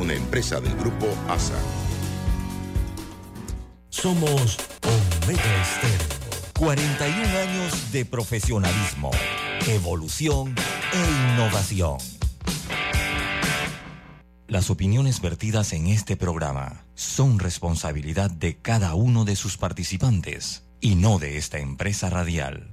una empresa del grupo ASA. Somos Omega Estéreo. 41 años de profesionalismo, evolución e innovación. Las opiniones vertidas en este programa son responsabilidad de cada uno de sus participantes y no de esta empresa radial.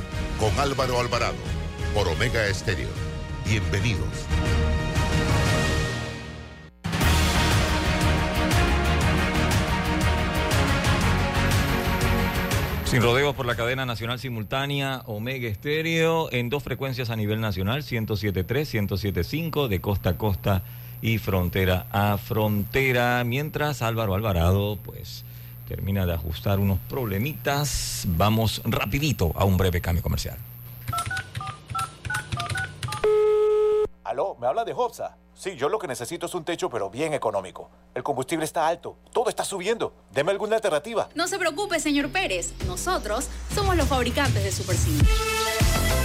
con Álvaro Alvarado por Omega Estéreo. Bienvenidos. Sin rodeos por la cadena nacional simultánea Omega Estéreo en dos frecuencias a nivel nacional, 107.3, 107.5 de costa a costa y frontera a frontera. Mientras Álvaro Alvarado, pues termina de ajustar unos problemitas. Vamos rapidito a un breve cambio comercial. Aló, ¿me habla de Hobsa? Sí, yo lo que necesito es un techo, pero bien económico. El combustible está alto, todo está subiendo. Deme alguna alternativa. No se preocupe, señor Pérez. Nosotros somos los fabricantes de Super C.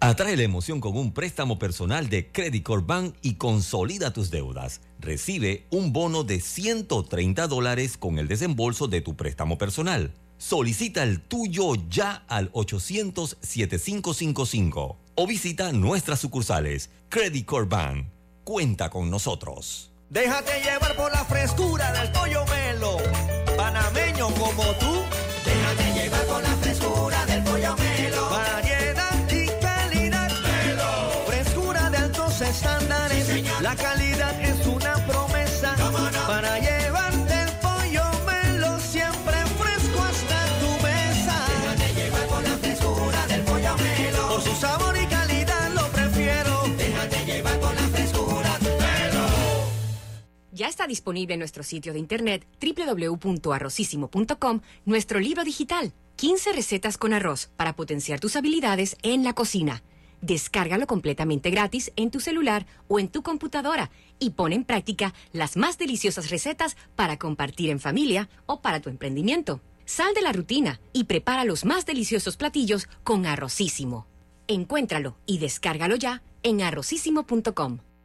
Atrae la emoción con un préstamo personal de Credit Corp Bank y consolida tus deudas. Recibe un bono de 130 dólares con el desembolso de tu préstamo personal. Solicita el tuyo ya al 800-7555 o visita nuestras sucursales. Credit Corp Bank. Cuenta con nosotros. Déjate llevar por la frescura del pollo melo. Panameño como tú. Déjate la calidad es una promesa. Para llevarte el pollo melo siempre fresco hasta tu mesa. Déjate llevar por la frescura del pollo melo. Por su sabor y calidad lo prefiero. Déjate llevar por la frescura melo. Ya está disponible en nuestro sitio de internet www.arrocísimo.com nuestro libro digital, 15 recetas con arroz para potenciar tus habilidades en la cocina. Descárgalo completamente gratis en tu celular o en tu computadora y pon en práctica las más deliciosas recetas para compartir en familia o para tu emprendimiento. Sal de la rutina y prepara los más deliciosos platillos con Arrocísimo. Encuéntralo y descárgalo ya en arrocísimo.com.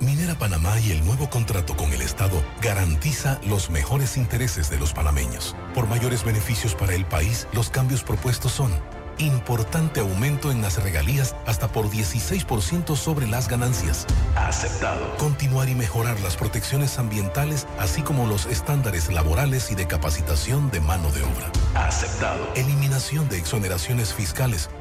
Minera Panamá y el nuevo contrato con el Estado garantiza los mejores intereses de los panameños. Por mayores beneficios para el país, los cambios propuestos son importante aumento en las regalías hasta por 16% sobre las ganancias. Aceptado. Continuar y mejorar las protecciones ambientales, así como los estándares laborales y de capacitación de mano de obra. Aceptado. Eliminación de exoneraciones fiscales.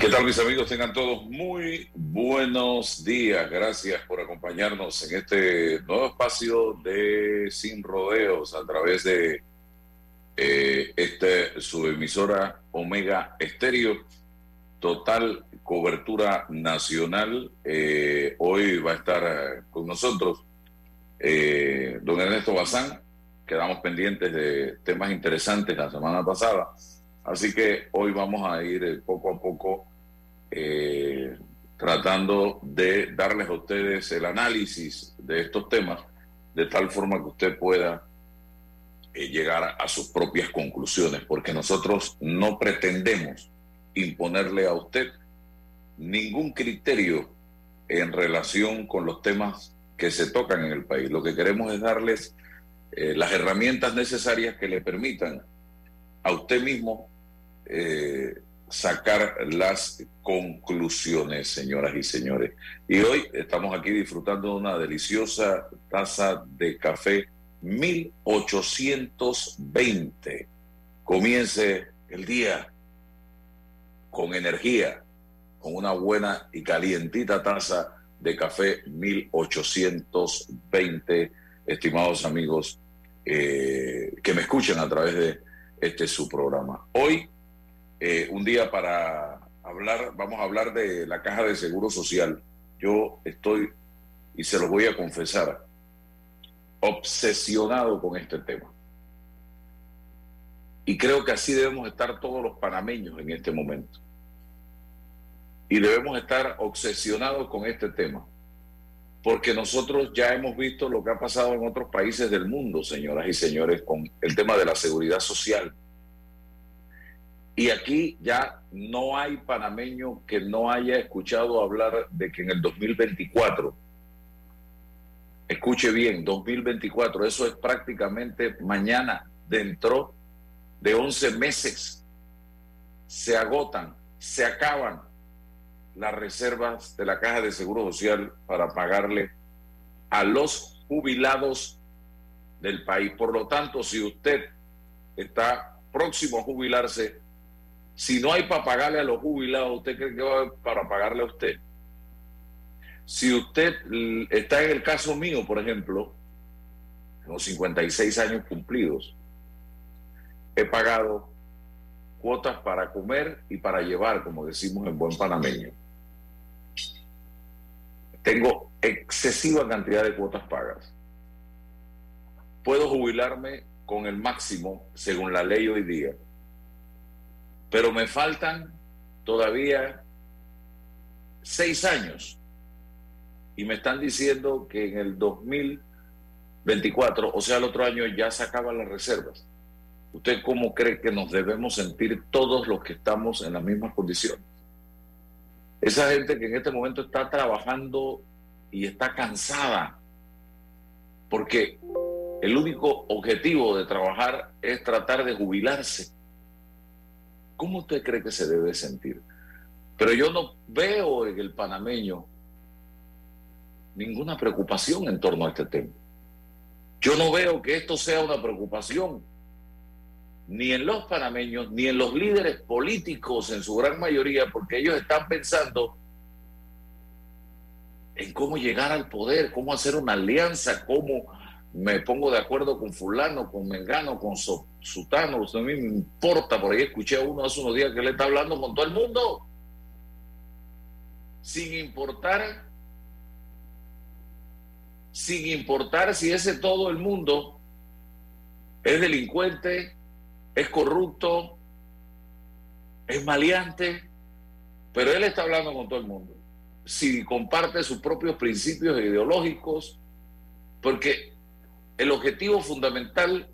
¿Qué tal mis amigos? Tengan todos muy buenos días. Gracias por acompañarnos en este nuevo espacio de Sin Rodeos a través de eh, este, su emisora Omega Estéreo. Total cobertura nacional. Eh, hoy va a estar eh, con nosotros eh, don Ernesto Bazán. Quedamos pendientes de temas interesantes la semana pasada. Así que hoy vamos a ir eh, poco a poco eh, tratando de darles a ustedes el análisis de estos temas de tal forma que usted pueda eh, llegar a sus propias conclusiones, porque nosotros no pretendemos imponerle a usted ningún criterio en relación con los temas que se tocan en el país. Lo que queremos es darles eh, las herramientas necesarias que le permitan a usted mismo sacar las conclusiones, señoras y señores. Y hoy estamos aquí disfrutando de una deliciosa taza de café 1820. Comience el día con energía, con una buena y calientita taza de café 1820, estimados amigos eh, que me escuchan a través de este su programa. Hoy eh, un día para hablar, vamos a hablar de la caja de seguro social. Yo estoy, y se lo voy a confesar, obsesionado con este tema. Y creo que así debemos estar todos los panameños en este momento. Y debemos estar obsesionados con este tema. Porque nosotros ya hemos visto lo que ha pasado en otros países del mundo, señoras y señores, con el tema de la seguridad social. Y aquí ya no hay panameño que no haya escuchado hablar de que en el 2024, escuche bien, 2024, eso es prácticamente mañana, dentro de 11 meses, se agotan, se acaban las reservas de la Caja de Seguro Social para pagarle a los jubilados del país. Por lo tanto, si usted está próximo a jubilarse, si no hay para pagarle a los jubilados, ¿usted cree que va a haber para pagarle a usted? Si usted está en el caso mío, por ejemplo, los 56 años cumplidos, he pagado cuotas para comer y para llevar, como decimos en buen panameño. Tengo excesiva cantidad de cuotas pagas. Puedo jubilarme con el máximo según la ley hoy día, pero me faltan todavía seis años y me están diciendo que en el 2024, o sea, el otro año ya se acaban las reservas. ¿Usted cómo cree que nos debemos sentir todos los que estamos en las mismas condiciones? Esa gente que en este momento está trabajando y está cansada, porque el único objetivo de trabajar es tratar de jubilarse. ¿Cómo usted cree que se debe sentir? Pero yo no veo en el panameño ninguna preocupación en torno a este tema. Yo no veo que esto sea una preocupación ni en los panameños, ni en los líderes políticos en su gran mayoría, porque ellos están pensando en cómo llegar al poder, cómo hacer una alianza, cómo me pongo de acuerdo con fulano, con mengano, con sutano, a mí me importa, por ahí escuché a uno hace unos días que le está hablando con todo el mundo, sin importar, sin importar si ese todo el mundo es delincuente, es corrupto, es maleante, pero él está hablando con todo el mundo. Si comparte sus propios principios ideológicos, porque el objetivo fundamental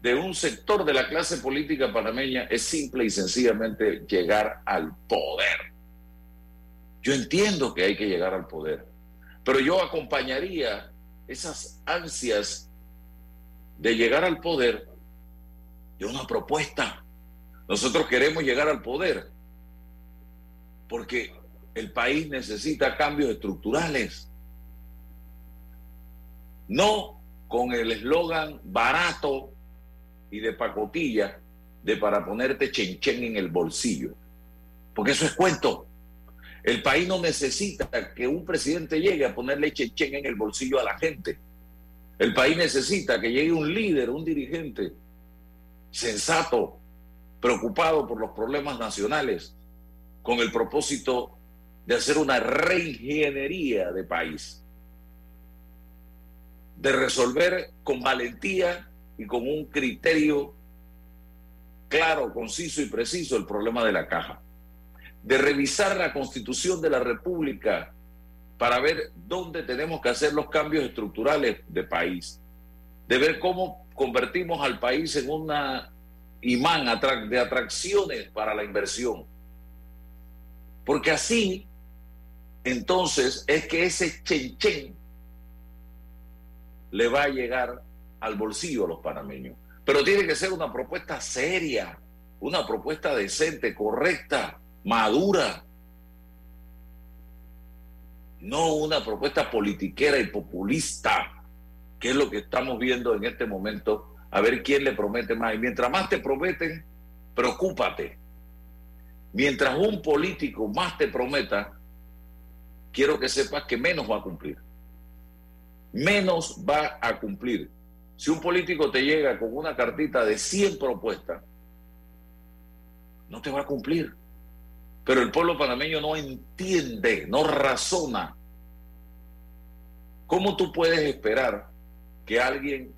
de un sector de la clase política panameña es simple y sencillamente llegar al poder. Yo entiendo que hay que llegar al poder, pero yo acompañaría esas ansias de llegar al poder de una propuesta. Nosotros queremos llegar al poder porque el país necesita cambios estructurales. No con el eslogan barato y de pacotilla de para ponerte chenchen en el bolsillo. Porque eso es cuento. El país no necesita que un presidente llegue a ponerle chechen en el bolsillo a la gente. El país necesita que llegue un líder, un dirigente sensato, preocupado por los problemas nacionales, con el propósito de hacer una reingeniería de país, de resolver con valentía y con un criterio claro, conciso y preciso el problema de la caja, de revisar la constitución de la República para ver dónde tenemos que hacer los cambios estructurales de país, de ver cómo convertimos al país en una imán de atracciones para la inversión. Porque así, entonces, es que ese chen le va a llegar al bolsillo a los panameños. Pero tiene que ser una propuesta seria, una propuesta decente, correcta, madura. No una propuesta politiquera y populista, que es lo que estamos viendo en este momento, a ver quién le promete más. Y mientras más te prometen, preocúpate. Mientras un político más te prometa, quiero que sepas que menos va a cumplir. Menos va a cumplir. Si un político te llega con una cartita de 100 propuestas, no te va a cumplir. Pero el pueblo panameño no entiende, no razona. ¿Cómo tú puedes esperar que alguien,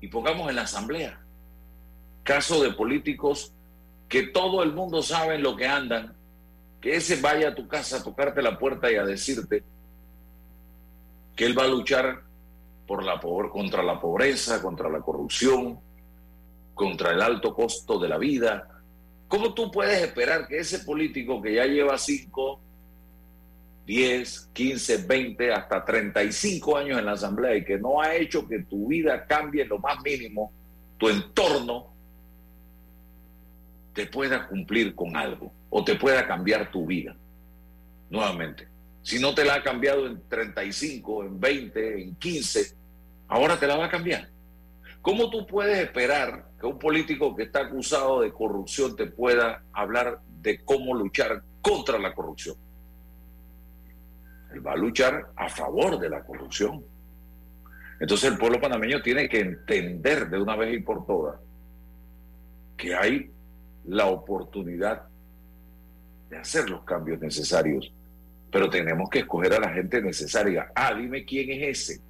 y pongamos en la asamblea, caso de políticos que todo el mundo sabe en lo que andan, que ese vaya a tu casa a tocarte la puerta y a decirte que él va a luchar por la, contra la pobreza, contra la corrupción, contra el alto costo de la vida. ¿Cómo tú puedes esperar que ese político que ya lleva 5, 10, 15, 20, hasta 35 años en la Asamblea y que no ha hecho que tu vida cambie lo más mínimo, tu entorno, te pueda cumplir con algo o te pueda cambiar tu vida? Nuevamente. Si no te la ha cambiado en 35, en 20, en 15, ahora te la va a cambiar. ¿Cómo tú puedes esperar que un político que está acusado de corrupción te pueda hablar de cómo luchar contra la corrupción? Él va a luchar a favor de la corrupción. Entonces el pueblo panameño tiene que entender de una vez y por todas que hay la oportunidad de hacer los cambios necesarios pero tenemos que escoger a la gente necesaria. Ah, dime quién es ese.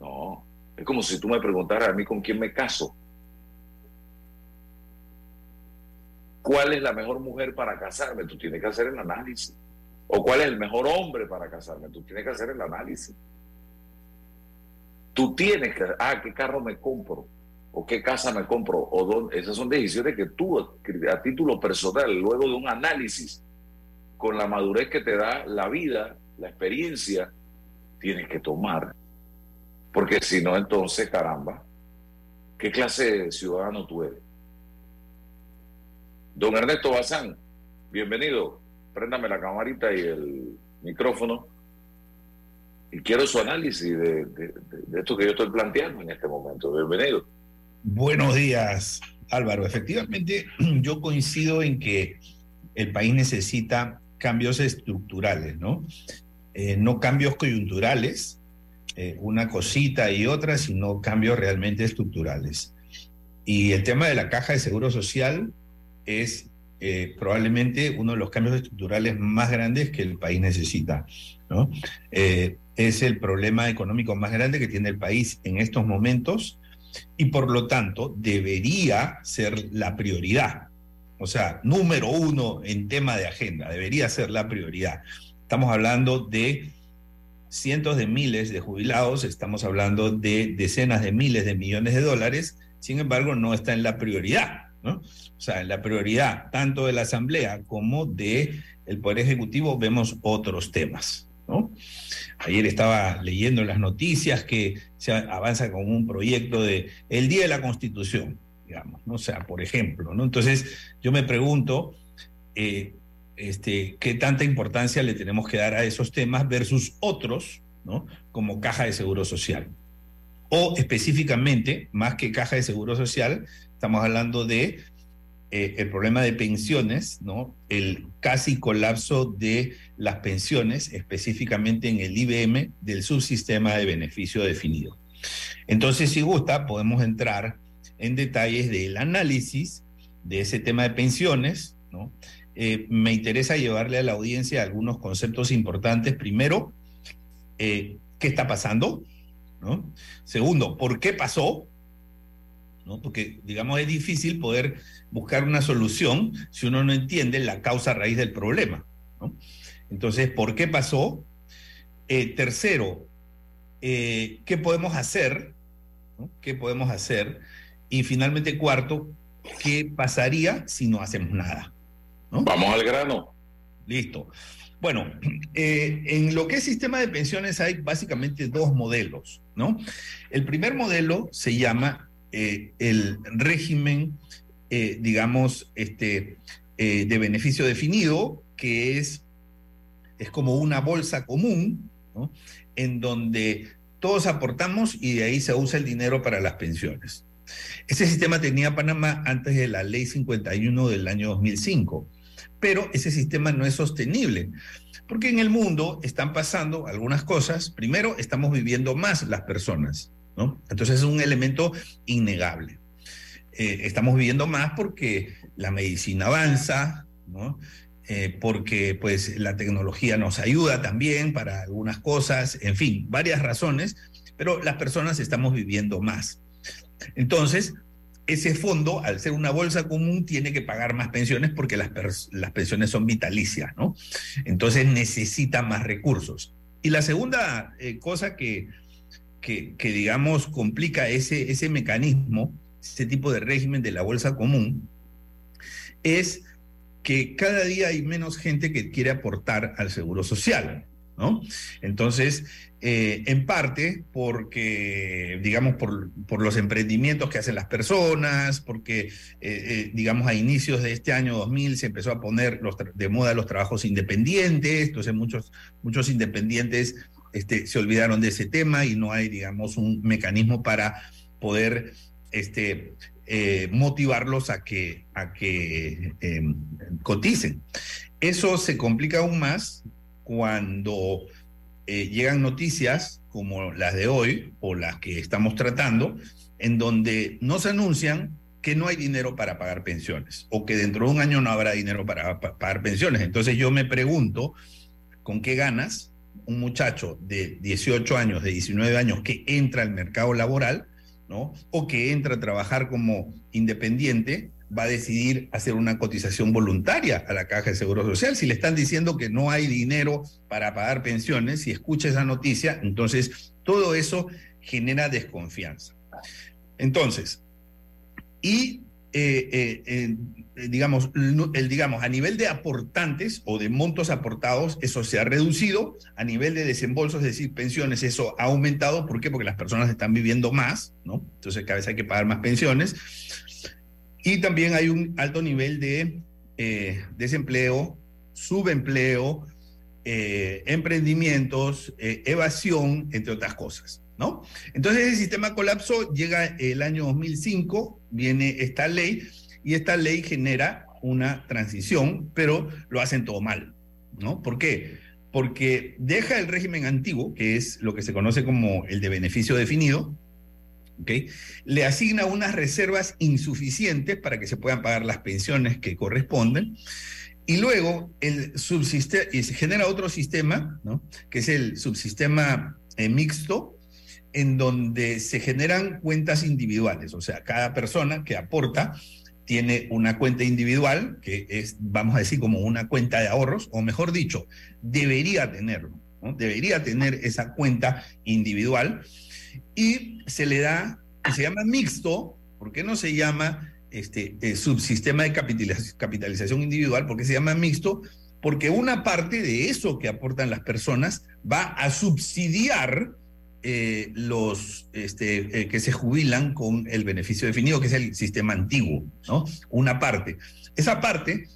No, es como si tú me preguntaras a mí con quién me caso. ¿Cuál es la mejor mujer para casarme? Tú tienes que hacer el análisis. ¿O cuál es el mejor hombre para casarme? Tú tienes que hacer el análisis. Tú tienes que, ah, ¿qué carro me compro? ¿O qué casa me compro? ¿O dónde? Esas son decisiones que tú, a título personal, luego de un análisis, con la madurez que te da la vida, la experiencia, tienes que tomar. Porque si no, entonces, caramba, ¿qué clase de ciudadano tú eres? Don Ernesto Bazán, bienvenido. Préndame la camarita y el micrófono. Y quiero su análisis de, de esto que yo estoy planteando en este momento. Bienvenido. Buenos días, Álvaro. Efectivamente, yo coincido en que el país necesita cambios estructurales, ¿no? Eh, no cambios coyunturales, eh, una cosita y otra, sino cambios realmente estructurales. Y el tema de la caja de seguro social es eh, probablemente uno de los cambios estructurales más grandes que el país necesita, ¿no? es el problema económico más grande que tiene el país en estos momentos y por lo tanto debería ser la prioridad o sea, número uno en tema de agenda, debería ser la prioridad. Estamos hablando de cientos de miles de jubilados, estamos hablando de decenas de miles de millones de dólares, sin embargo no está en la prioridad, ¿no? O sea, en la prioridad tanto de la Asamblea como el Poder Ejecutivo vemos otros temas, ¿no? Ayer estaba leyendo las noticias que se avanza con un proyecto de el Día de la Constitución digamos, ¿no? O sea, por ejemplo, ¿no? Entonces, yo me pregunto, eh, este, ¿qué tanta importancia le tenemos que dar a esos temas versus otros, ¿no? Como caja de seguro social. O específicamente, más que caja de seguro social, estamos hablando de eh, el problema de pensiones, ¿no? El casi colapso de las pensiones, específicamente en el IBM del subsistema de beneficio definido. Entonces, si gusta, podemos entrar en detalles del análisis de ese tema de pensiones. Eh, me interesa llevarle a la audiencia algunos conceptos importantes. Primero, eh, ¿qué está pasando? Segundo, ¿por qué pasó? Porque, digamos, es difícil poder buscar una solución si uno no entiende la causa raíz del problema. Entonces, ¿por qué pasó? Eh, tercero, ¿qué podemos hacer? ¿Qué podemos hacer? Y finalmente, cuarto, ¿qué pasaría si no hacemos nada? ¿no? Vamos al grano. Listo. Bueno, eh, en lo que es sistema de pensiones hay básicamente dos modelos, ¿no? El primer modelo se llama eh, el régimen, eh, digamos, este, eh, de beneficio definido, que es, es como una bolsa común, ¿no? En donde todos aportamos y de ahí se usa el dinero para las pensiones. Ese sistema tenía Panamá antes de la ley 51 del año 2005 pero ese sistema no es sostenible, porque en el mundo están pasando algunas cosas. Primero, estamos viviendo más las personas, ¿no? Entonces es un elemento innegable. Eh, estamos viviendo más porque la medicina avanza, ¿no? Eh, porque pues la tecnología nos ayuda también para algunas cosas, en fin, varias razones, pero las personas estamos viviendo más. Entonces, ese fondo, al ser una bolsa común, tiene que pagar más pensiones porque las, las, pensiones son vitalicias, ¿no? Entonces necesita más recursos. Y la segunda eh, cosa que, que, que, digamos, complica ese, ese mecanismo, ese tipo de régimen de la bolsa común, es que cada día hay menos gente que quiere aportar al seguro social, Entonces, eh, en parte porque, digamos, por, por, los emprendimientos que hacen las personas, porque, eh, eh, digamos, a inicios de este año 2000 se empezó a poner de moda los trabajos independientes, entonces muchos, muchos independientes este, se olvidaron de ese tema y no hay, digamos, un mecanismo para poder este, motivarlos a que, a que em, coticen. Eso se complica aún más cuando eh, llegan noticias como las de hoy o las que estamos tratando, en donde nos anuncian que no hay dinero para pagar pensiones o que dentro de un año no habrá dinero para, para pagar pensiones. Entonces yo me pregunto, ¿con qué ganas un muchacho de 18 años, de 19 años que entra al mercado laboral, ¿no? O que entra a trabajar como independiente va a decidir hacer una cotización voluntaria a la Caja de Seguro Social. Si le están diciendo que no hay dinero para pagar pensiones, si escucha esa noticia, entonces todo eso genera desconfianza. Entonces, y eh, eh, digamos, el, digamos, a nivel de aportantes o de montos aportados, eso se ha reducido. A nivel de desembolsos, es decir, pensiones, eso ha aumentado. ¿Por qué? Porque las personas están viviendo más, ¿no? Entonces cada vez hay que pagar más pensiones. Y también hay un alto nivel de eh, desempleo, subempleo, eh, emprendimientos, eh, evasión, entre otras cosas. ¿no? Entonces el sistema colapsó, llega el año 2005, viene esta ley y esta ley genera una transición, pero lo hacen todo mal. ¿no? ¿Por qué? Porque deja el régimen antiguo, que es lo que se conoce como el de beneficio definido, le asigna unas reservas insuficientes para que se puedan pagar las pensiones que corresponden. Y luego el y se genera otro sistema, ¿no? que es el subsistema eh, mixto, en donde se generan cuentas individuales, o sea, cada persona que aporta tiene una cuenta individual, que es, vamos a decir, como una cuenta de ahorros, o mejor dicho, debería tenerlo, ¿no? debería tener esa cuenta individual y se le da, se llama mixto, ¿por qué no se llama este, eh, subsistema de capitalización individual? ¿Por qué se llama mixto? Porque una parte de eso que aportan las personas va a subsidiar eh, los este, eh, que se jubilan con el beneficio definido, que es el sistema antiguo, ¿no? Una parte. Esa parte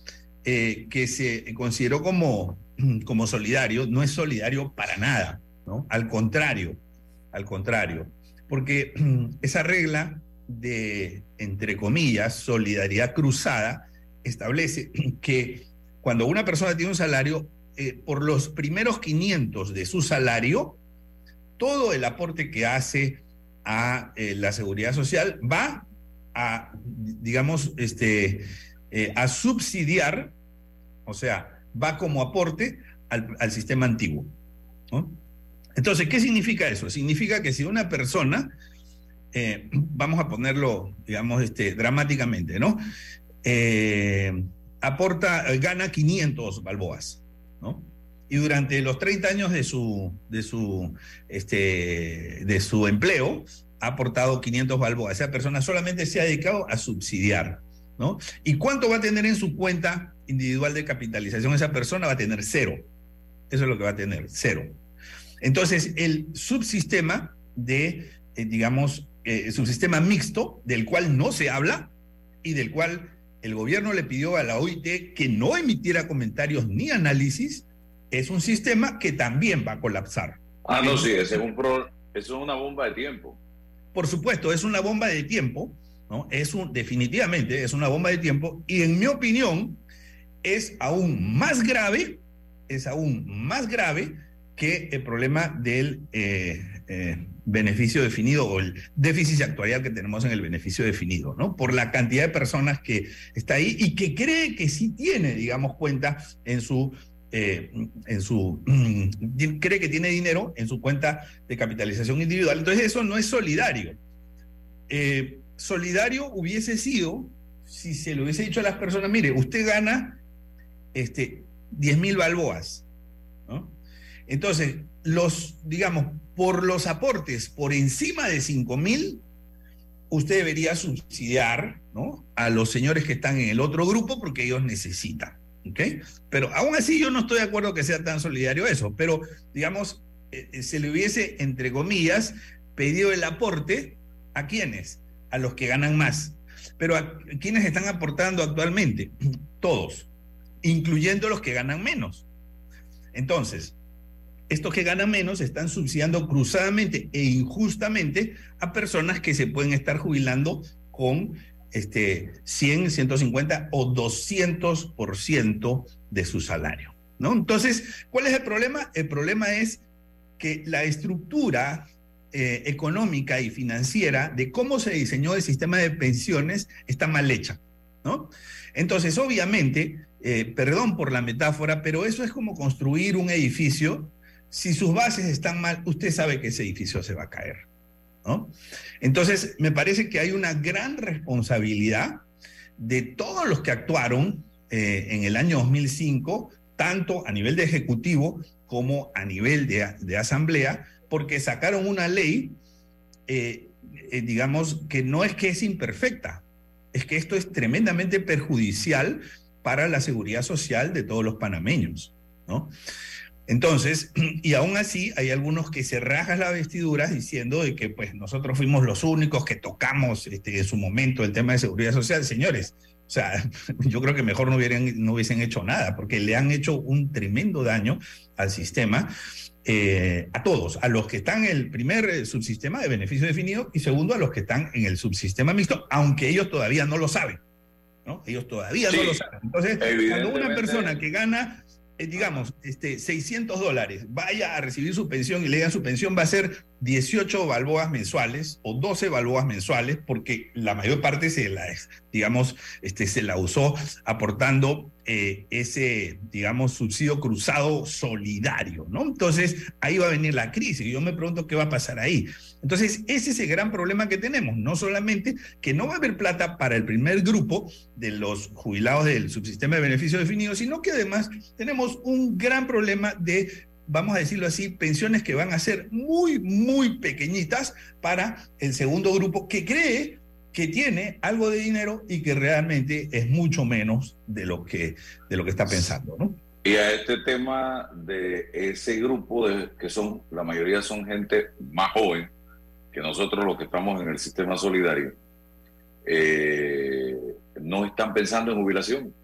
que se consideró como, como solidario no es solidario para nada, ¿no? Al contrario, al contrario, porque esa regla de, entre comillas, solidaridad cruzada establece que cuando una persona tiene un salario, eh, por los primeros 500 de su salario, todo el aporte que hace a eh, la seguridad social va a, digamos, este, eh, a subsidiar, o sea, va como aporte al, al sistema antiguo. ¿no? Entonces, ¿qué significa eso? Significa que si una persona, eh, vamos a ponerlo, digamos, este, dramáticamente, ¿no? Eh, aporta, gana 500 balboas, ¿no? Y durante los 30 años de su, de su, este, de su empleo, ha aportado 500 balboas. Esa persona solamente se ha dedicado a subsidiar, ¿no? ¿Y cuánto va a tener en su cuenta individual de capitalización? Esa persona va a tener cero. Eso es lo que va a tener, cero. Entonces, el subsistema de, eh, digamos, eh, subsistema mixto, del cual no se habla y del cual el gobierno le pidió a la OIT que no emitiera comentarios ni análisis, es un sistema que también va a colapsar. Ah, no, sí, ese es un pro, eso es una bomba de tiempo. Por supuesto, es una bomba de tiempo, ¿no? Es un, definitivamente es una bomba de tiempo y en mi opinión es aún más grave, es aún más grave que el problema del eh, eh, beneficio definido o el déficit actuarial que tenemos en el beneficio definido, ¿no? Por la cantidad de personas que está ahí y que cree que sí tiene, digamos, cuenta en su eh, en su cree que tiene dinero en su cuenta de capitalización individual. Entonces eso no es solidario. Solidario hubiese sido si se le hubiese dicho a las personas, mire, usted gana este, 10 mil balboas. ¿no? Entonces, los, digamos, por los aportes por encima de 5 mil, usted debería subsidiar ¿no? a los señores que están en el otro grupo porque ellos necesitan. ¿okay? Pero aún así yo no estoy de acuerdo que sea tan solidario eso, pero digamos, eh, se le hubiese, entre comillas, pedido el aporte a quienes, a los que ganan más. Pero a quienes están aportando actualmente, todos, incluyendo los que ganan menos. Entonces, estos que ganan menos están subsidiando cruzadamente e injustamente a personas que se pueden estar jubilando con este, 100, 150 o 200% de su salario. ¿no? Entonces, ¿cuál es el problema? El problema es que la estructura eh, económica y financiera de cómo se diseñó el sistema de pensiones está mal hecha. ¿no? Entonces, obviamente, eh, perdón por la metáfora, pero eso es como construir un edificio. Si sus bases están mal, usted sabe que ese edificio se va a caer. ¿no? Entonces, me parece que hay una gran responsabilidad de todos los que actuaron eh, en el año 2005, tanto a nivel de ejecutivo como a nivel de, de asamblea, porque sacaron una ley, eh, eh, digamos, que no es que es imperfecta, es que esto es tremendamente perjudicial para la seguridad social de todos los panameños, ¿no? Entonces, y aún así hay algunos que se rajan las vestiduras diciendo de que pues nosotros fuimos los únicos que tocamos este, en su momento el tema de seguridad social. Señores, o sea, yo creo que mejor no, hubieran, no hubiesen hecho nada, porque le han hecho un tremendo daño al sistema, eh, a todos, a los que están en el primer subsistema de beneficio definido y segundo a los que están en el subsistema mixto, aunque ellos todavía no lo saben. ¿no? Ellos todavía sí, no lo saben. Entonces, cuando una persona que gana eh, digamos, este, 600 dólares, vaya a recibir su pensión y le digan su pensión va a ser 18 balboas mensuales o 12 balboas mensuales, porque la mayor parte se la, digamos, este, se la usó aportando eh, ese, digamos, subsidio cruzado solidario, ¿no? Entonces, ahí va a venir la crisis. Y yo me pregunto qué va a pasar ahí. Entonces, ese es el gran problema que tenemos. No solamente que no va a haber plata para el primer grupo de los jubilados del subsistema de beneficio definido, sino que además tenemos un gran problema de vamos a decirlo así, pensiones que van a ser muy, muy pequeñitas para el segundo grupo que cree que tiene algo de dinero y que realmente es mucho menos de lo que, de lo que está pensando, ¿no? Y a este tema de ese grupo, de, que son, la mayoría son gente más joven que nosotros los que estamos en el sistema solidario, eh, no están pensando en jubilación.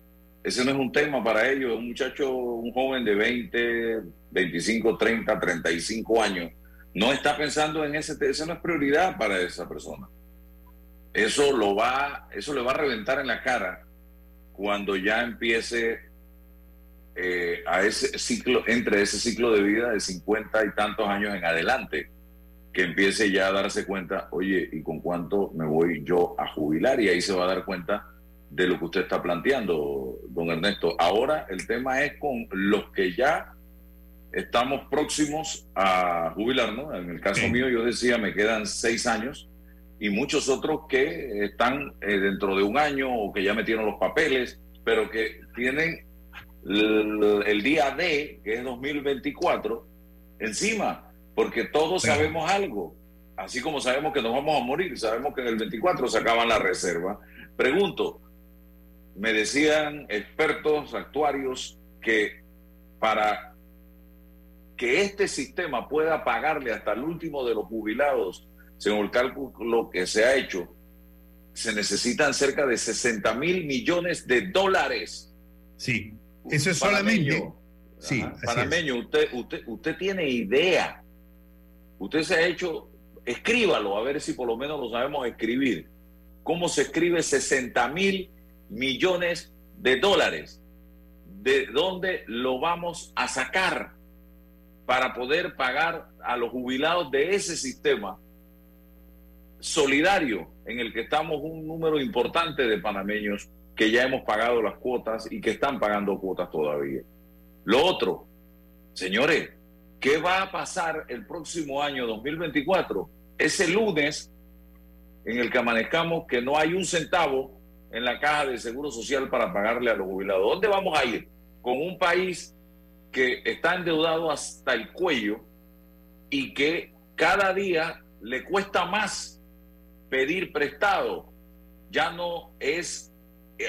Ese no es un tema para ellos. Un muchacho, un joven de 20, 25, 30, 35 años, no está pensando en ese, esa no es prioridad para esa persona. eso lo va, eso le va a reventar en la cara cuando ya empiece eh, a ese ciclo, entre ese ciclo de vida de 50 y tantos años en adelante, que empiece ya a darse cuenta, oye, ¿y con cuánto me voy yo a jubilar? Y ahí se va a dar cuenta de lo que usted está planteando, don Ernesto. Ahora el tema es con los que ya estamos próximos a jubilar, ¿no? En el caso mío, yo decía, me quedan seis años y muchos otros que están eh, dentro de un año o que ya metieron los papeles, pero que tienen el, día D, que es 2024, encima, porque todos sabemos algo, así como sabemos que nos vamos a morir, sabemos que en el 24 se acaban la reserva. Pregunto, me decían expertos, actuarios, que para que este sistema pueda pagarle hasta el último de los jubilados, según el cálculo que se ha hecho, se necesitan cerca de 60 mil millones de dólares. Sí. Eso es solamente. Sí, panameño, usted, usted, usted tiene idea. Usted se ha hecho, escríbalo, a ver si por lo menos lo sabemos escribir. ¿Cómo se escribe 60 mil millones de dólares? ¿De dónde lo vamos a sacar para poder pagar a los jubilados de ese sistema solidario en el que estamos un número importante de panameños que ya hemos pagado las cuotas y que están pagando cuotas todavía. Lo otro, señores, ¿qué va a pasar el próximo año 2024? Ese lunes en el que amanezcamos que no hay un centavo en la caja de seguro social para pagarle a los jubilados. ¿Dónde vamos a ir? Con un país que está endeudado hasta el cuello y que cada día le cuesta más pedir prestado. Ya no es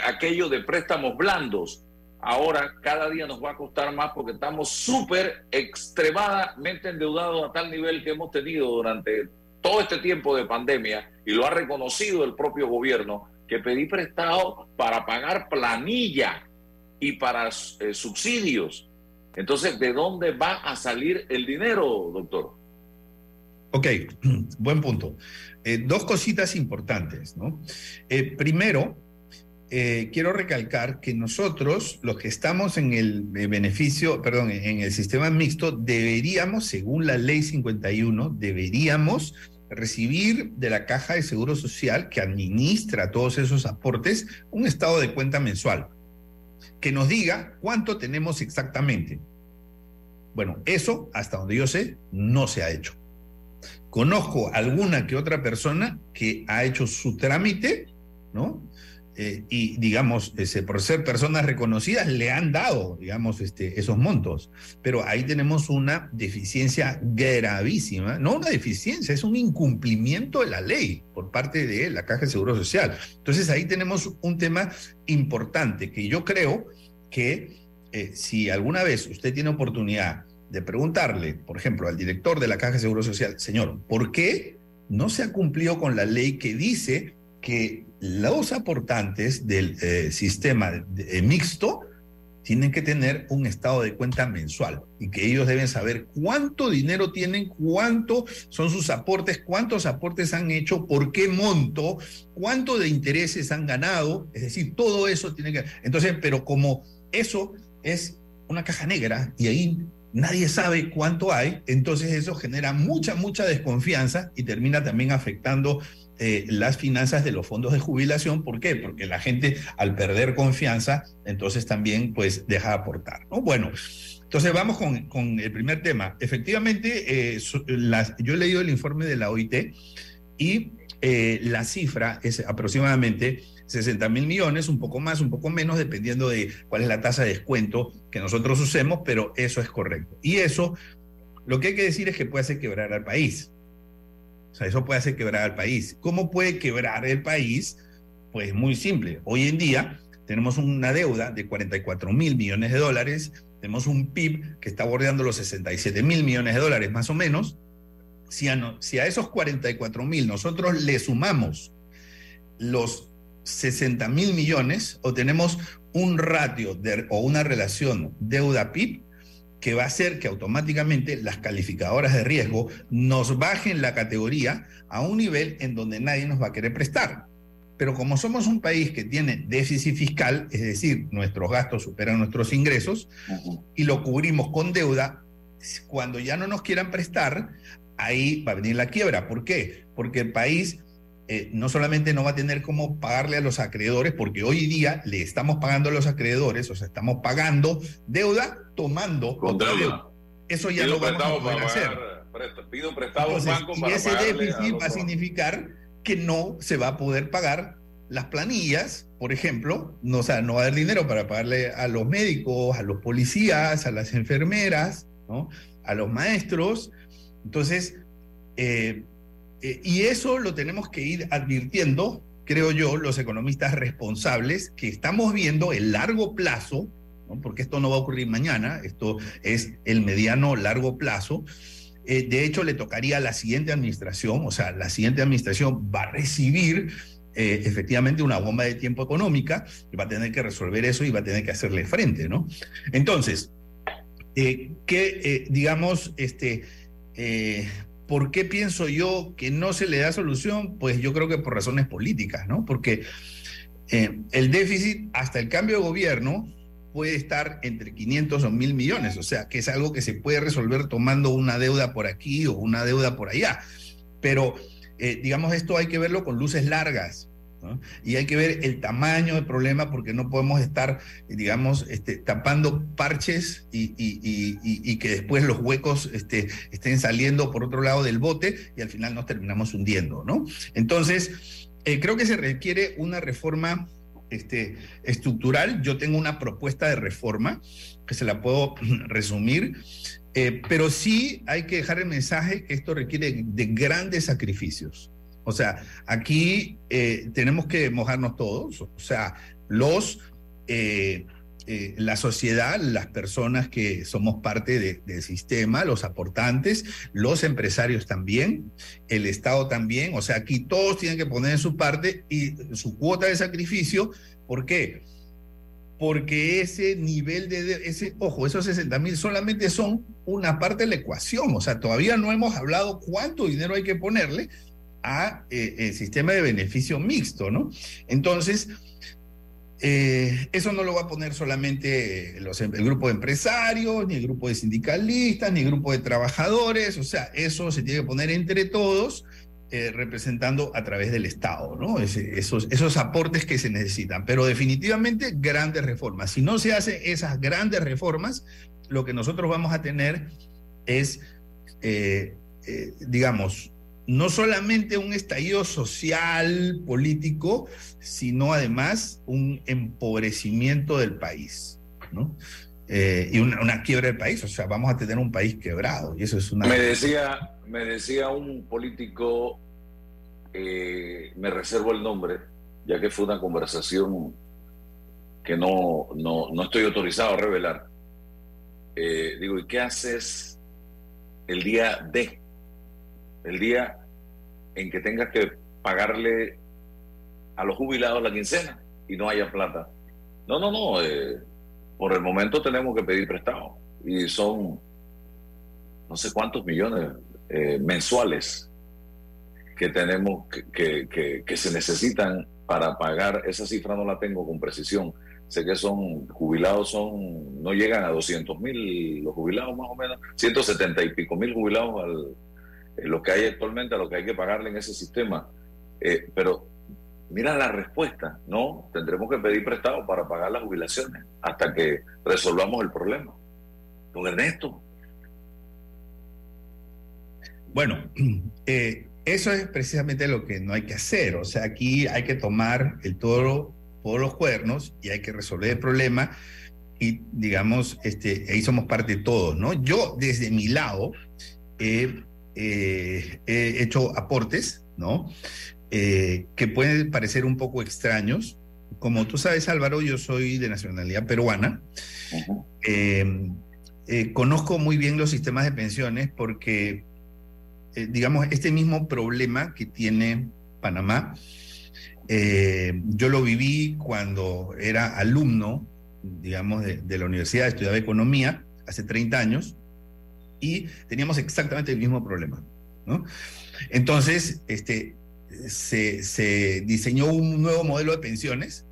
aquello de préstamos blandos, ahora cada día nos va a costar más porque estamos súper extremadamente endeudados a tal nivel que hemos tenido durante todo este tiempo de pandemia y lo ha reconocido el propio gobierno que pedí prestado para pagar planilla y para eh, subsidios. Entonces, ¿de dónde va a salir el dinero, doctor? Ok, buen punto. Eh, dos cositas importantes, ¿no? Eh, primero, eh, quiero recalcar que nosotros, los que estamos en el eh, beneficio, perdón, en el sistema mixto, deberíamos, según la ley 51, deberíamos recibir de la caja de seguro social que administra todos esos aportes un estado de cuenta mensual que nos diga cuánto tenemos exactamente. Bueno, eso, hasta donde yo sé, no se ha hecho. Conozco alguna que otra persona que ha hecho su trámite, ¿no? Eh, y digamos, ese, por ser personas reconocidas, le han dado, digamos, este, esos montos. Pero ahí tenemos una deficiencia gravísima, no una deficiencia, es un incumplimiento de la ley por parte de la Caja de Seguro Social. Entonces ahí tenemos un tema importante que yo creo que eh, si alguna vez usted tiene oportunidad de preguntarle, por ejemplo, al director de la Caja de Seguro Social, señor, ¿por qué no se ha cumplido con la ley que dice que los aportantes del eh, sistema eh, mixto tienen que tener un estado de cuenta mensual y que ellos deben saber cuánto dinero tienen, cuánto son sus aportes, cuántos aportes han hecho, por qué monto, cuánto de intereses han ganado, es decir, todo eso tiene que... Entonces, pero como eso es una caja negra y ahí nadie sabe cuánto hay, entonces eso genera mucha, mucha desconfianza y termina también afectando eh, las finanzas de los fondos de jubilación. ¿Por qué? Porque la gente al perder confianza, entonces también pues deja de aportar. ¿no? Bueno, entonces vamos con, el primer tema. Efectivamente, eh, yo he leído el informe de la OIT y eh, la cifra es aproximadamente 60 mil millones, un poco más, un poco menos, dependiendo de cuál es la tasa de descuento que nosotros usemos, pero eso es correcto. Y eso, lo que hay que decir es que puede hacer quebrar al país. O sea, eso puede hacer quebrar al país. ¿Cómo puede quebrar el país? Pues muy simple. Hoy en día tenemos una deuda de 44 mil millones de dólares, tenemos un PIB que está bordeando los 67 mil millones de dólares más o menos. Si a, esos 44 mil nosotros le sumamos los 60 mil millones, o tenemos un ratio de, o una relación deuda-PIB que va a hacer que automáticamente las calificadoras de riesgo nos bajen la categoría a un nivel en donde nadie nos va a querer prestar. Pero como somos un país que tiene déficit fiscal, es decir, nuestros gastos superan nuestros ingresos, y lo cubrimos con deuda, cuando ya no nos quieran prestar, ahí va a venir la quiebra. ¿Por qué? Porque el país eh, no solamente no va a tener cómo pagarle a los acreedores, porque hoy día le estamos pagando a los acreedores, o sea, estamos pagando deuda tomando Con deuda. Eso ya no vamos a poder para hacer. pido prestado Entonces, banco y para ese pagarle a déficit va a significar que no se va a poder pagar las planillas, por ejemplo, no, o sea, no va a haber dinero para pagarle a los médicos, a los policías, a las enfermeras, ¿no? a los maestros. Entonces, eh, eh, y eso lo tenemos que ir advirtiendo, creo yo, los economistas responsables, que estamos viendo el largo plazo, ¿no? porque esto no va a ocurrir mañana, esto es el mediano largo plazo. Eh, de hecho, le tocaría a la siguiente administración, o sea, la siguiente administración va a recibir eh, efectivamente una bomba de tiempo económica y va a tener que resolver eso y va a tener que hacerle frente, ¿no? Entonces, eh, que digamos, este, ¿por qué pienso yo que no se le da solución? Pues yo creo que por razones políticas, ¿no? Porque eh, el déficit hasta el cambio de gobierno puede estar entre 500 o 1000 millones, o sea, que es algo que se puede resolver tomando una deuda por aquí o una deuda por allá. Pero, eh, digamos, esto hay que verlo con luces largas. Y hay que ver el tamaño del problema porque no podemos estar, digamos, este, tapando parches y que después los huecos este, estén saliendo por otro lado del bote y al final nos terminamos hundiendo, ¿no? Entonces, eh, creo que se requiere una reforma este, estructural. Yo tengo una propuesta de reforma que se la puedo resumir, eh, pero sí hay que dejar el mensaje que esto requiere de grandes sacrificios. O sea, aquí eh, tenemos que mojarnos todos, o sea, los, eh, eh, la sociedad, las personas que somos parte de- del sistema, los aportantes, los empresarios también, el Estado también, o sea, aquí todos tienen que poner su parte y su cuota de sacrificio. ¿Por qué? Porque ese nivel de- ese, ojo, esos 60 mil solamente son una parte de la ecuación, o sea, todavía no hemos hablado cuánto dinero hay que ponerle a eh, el sistema de beneficio mixto, ¿no? Entonces, eh, eso no lo va a poner solamente los- el grupo de empresarios, ni el grupo de sindicalistas, ni el grupo de trabajadores, o sea, eso se tiene que poner entre todos, eh, representando a través del Estado, ¿no? Esos, esos aportes que se necesitan, pero definitivamente grandes reformas. Si no se hacen esas grandes reformas, lo que nosotros vamos a tener es, eh, eh, digamos, no solamente un estallido social, político, sino además un empobrecimiento del país, ¿no? Eh, y una, una quiebra del país, o sea, vamos a tener un país quebrado, y eso es una... Me decía, me decía un político, eh, me reservo el nombre, ya que fue una conversación que no, no, no estoy autorizado a revelar. Eh, digo, ¿y qué haces el día de? El día en que tengas que pagarle a los jubilados la quincena y no haya plata. No, no, no. eh, por el momento tenemos que pedir prestado. Y son no sé cuántos millones eh, mensuales que tenemos que, que- que- que se necesitan para pagar. Esa cifra no la tengo con precisión. Sé que son jubilados, son no llegan a 200 mil los jubilados más o menos, 170 y pico mil jubilados al, lo que hay actualmente, a lo que hay que pagarle en ese sistema. Eh, pero mira la respuesta, ¿no? Tendremos que pedir prestado para pagar las jubilaciones hasta que resolvamos el problema. Don Ernesto, Bueno, eh, eso es precisamente lo que no hay que hacer. O sea, aquí hay que tomar el toro por los cuernos y hay que resolver el problema. Y digamos, este, ahí somos parte todos, ¿no? Yo, desde mi lado, eh, he hecho aportes, ¿no? Eh, que pueden parecer un poco extraños. Como tú sabes, Álvaro, yo soy de nacionalidad peruana. Eh, eh, conozco muy bien los sistemas de pensiones porque digamos, este mismo problema que tiene Panamá, yo lo viví cuando era alumno, digamos, de, de la universidad, estudiaba economía hace 30 años, y teníamos exactamente el mismo problema, ¿no? Entonces, este, se, se diseñó un nuevo modelo de pensiones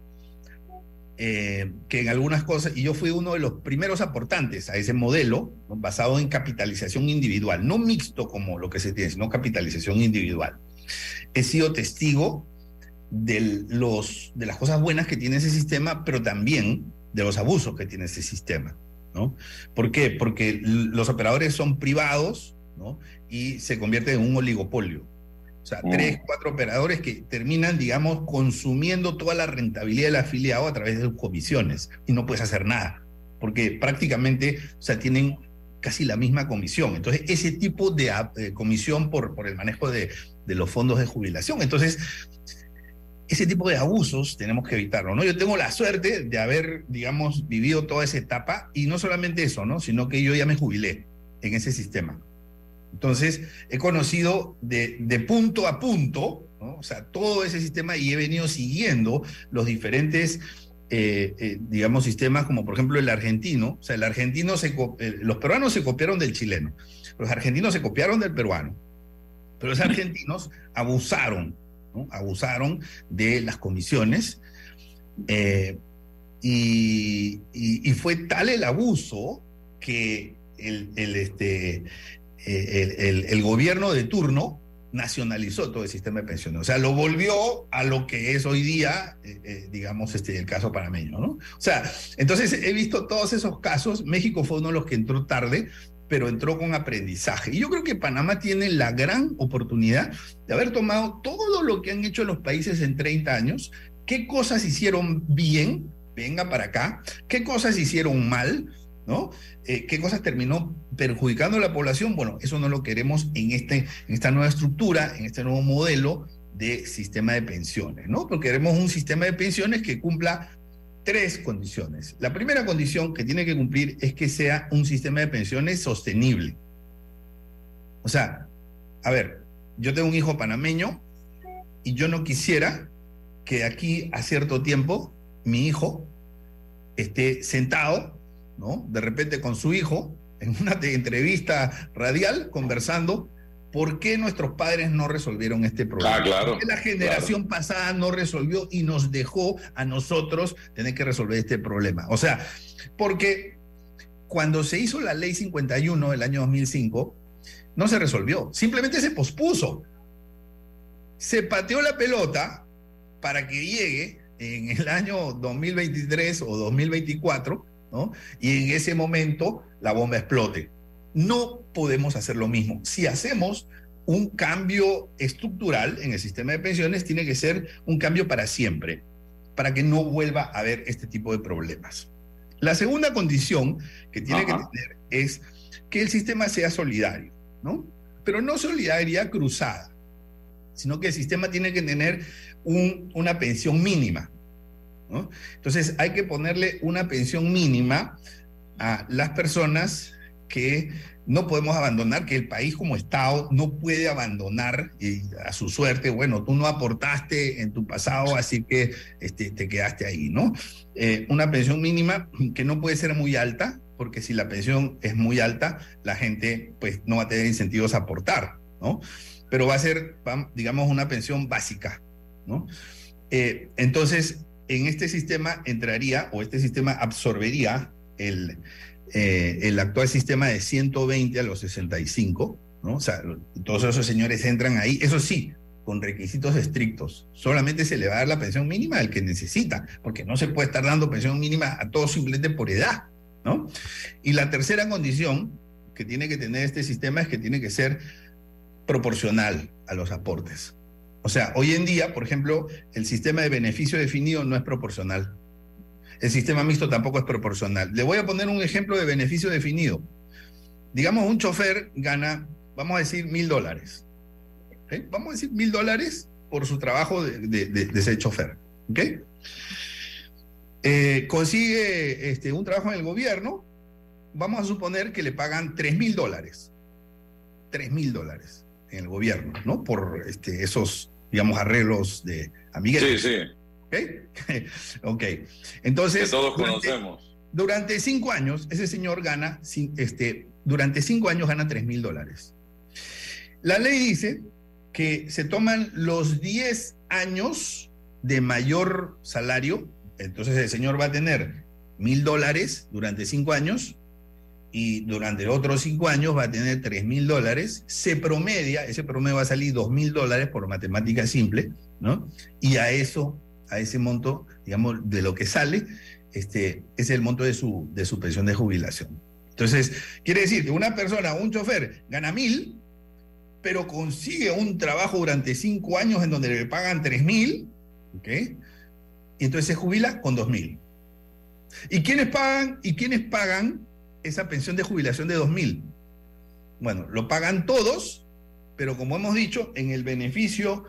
eh, que en algunas cosas, y yo fui uno de los primeros aportantes a ese modelo basado en capitalización individual, no mixto como lo que se tiene, sino capitalización individual. He sido testigo de, los, de las cosas buenas que tiene ese sistema, pero también de los abusos que tiene ese sistema. ¿No? ¿Por qué? Porque los operadores son privados ¿no? y se convierte en un oligopolio. O sea, tres, cuatro operadores que terminan, digamos, consumiendo toda la rentabilidad del afiliado a través de sus comisiones y no puedes hacer nada, porque prácticamente, o sea, tienen casi la misma comisión. Entonces, ese tipo de, de comisión por, por el manejo de, de, los fondos de jubilación. Entonces, ese tipo de abusos tenemos que evitarlo, ¿no? Yo tengo la suerte de haber, digamos, vivido toda esa etapa y no solamente eso, ¿no? Sino que yo ya me jubilé en ese sistema. Entonces, he conocido de, de punto a punto, ¿no? o sea, todo ese sistema y he venido siguiendo los diferentes, eh, eh, digamos, sistemas, como por ejemplo el argentino. O sea, el argentino, se, eh, los peruanos se copiaron del chileno, los argentinos se copiaron del peruano, pero los argentinos abusaron, abusaron de las comisiones. Y, y, fue tal el abuso que el, este, el, el, gobierno de turno nacionalizó todo el sistema de pensiones. O sea, lo volvió a lo que es hoy día, eh, eh, digamos, este, el caso panameño, ¿no? O sea, entonces he visto todos esos casos. México fue uno de los que entró tarde, pero entró con aprendizaje. Y yo creo que Panamá tiene la gran oportunidad de haber tomado todo lo que han hecho los países en 30 años, qué cosas hicieron bien, venga para acá, qué cosas hicieron mal, ¿no? Eh, ¿Qué cosas terminó perjudicando a la población? Bueno, eso no lo queremos en, este, en esta nueva estructura, en este nuevo modelo de sistema de pensiones, ¿no? Porque queremos un sistema de pensiones que cumpla tres condiciones. La primera condición que tiene que cumplir es que sea un sistema de pensiones sostenible. O sea, a ver, yo tengo un hijo panameño y yo no quisiera que aquí a cierto tiempo mi hijo esté sentado ¿no? De repente con su hijo, en una entrevista radial, conversando, ¿por qué nuestros padres no resolvieron este problema? Ah, claro, ¿Por qué la generación claro. pasada no resolvió y nos dejó a nosotros tener que resolver este problema? O sea, porque cuando se hizo la ley 51 del año 2005, no se resolvió, simplemente se pospuso. Se pateó la pelota para que llegue en el año 2023 o 2024 ¿no? Y en ese momento la bomba explote. No podemos hacer lo mismo. Si hacemos un cambio estructural en el sistema de pensiones, tiene que ser un cambio para siempre, para que no vuelva a haber este tipo de problemas. La segunda condición que tiene Ajá. que tener es que el sistema sea solidario, ¿no? Pero no solidaridad cruzada, sino que el sistema tiene que tener un, una pensión mínima, ¿no? Entonces hay que ponerle una pensión mínima a las personas que no podemos abandonar, que el país como Estado no puede abandonar y a su suerte, bueno, tú no aportaste en tu pasado, así que este, te quedaste ahí, ¿no? Eh, una pensión mínima que no puede ser muy alta, porque si la pensión es muy alta, la gente pues no va a tener incentivos a aportar, ¿no? Pero va a ser, digamos, una pensión básica, ¿no? Eh, entonces, en este sistema entraría o este sistema absorbería el, eh, el actual sistema de 120 a los 65, ¿no? O sea, todos esos señores entran ahí, eso sí, con requisitos estrictos. Solamente se le va a dar la pensión mínima al que necesita, porque no se puede estar dando pensión mínima a todos simplemente por edad, ¿no? Y la tercera condición que tiene que tener este sistema es que tiene que ser proporcional a los aportes. O sea, hoy en día, por ejemplo, el sistema de beneficio definido no es proporcional. El sistema mixto tampoco es proporcional. Le voy a poner un ejemplo de beneficio definido. Digamos, un chofer gana, vamos a decir, mil dólares. Vamos a decir mil dólares por su trabajo de, de, de, de ser chofer. ¿Okay? Eh, consigue este, un trabajo en el gobierno, vamos a suponer que le pagan tres mil dólares. Tres mil dólares en el gobierno, ¿no? Por este, esos, digamos, arreglos de amiguetes. Sí, sí. ¿Ok? ok. Entonces. Que todos durante, conocemos. Durante cinco años, ese señor gana, este, durante cinco años gana tres mil dólares. La ley dice que se toman los 10 años de mayor salario, entonces el señor va a tener mil dólares durante cinco años y durante otros cinco años va a tener tres mil dólares, se promedia, ese promedio va a salir dos mil dólares por matemática simple, ¿no? Y a eso, a ese monto, digamos, de lo que sale, este, es el monto de su, de su pensión de jubilación. Entonces, quiere decir que una persona, un chofer, gana mil, pero consigue un trabajo durante cinco años en donde le pagan tres mil, ¿ok? Y entonces se jubila con dos mil. ¿Y quiénes pagan? ¿Y quiénes pagan esa pensión de jubilación de 2000? Bueno, lo pagan todos, pero como hemos dicho, en el beneficio,